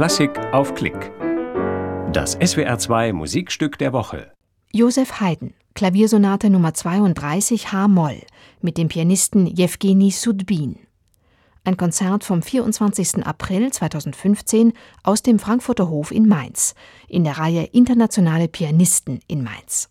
Klassik auf Klick. Das SWR2 Musikstück der Woche. Josef Haydn, Klaviersonate Nummer 32 H-Moll mit dem Pianisten Jewgeni Sudbin. Ein Konzert vom 24. April 2015 aus dem Frankfurter Hof in Mainz in der Reihe Internationale Pianisten in Mainz.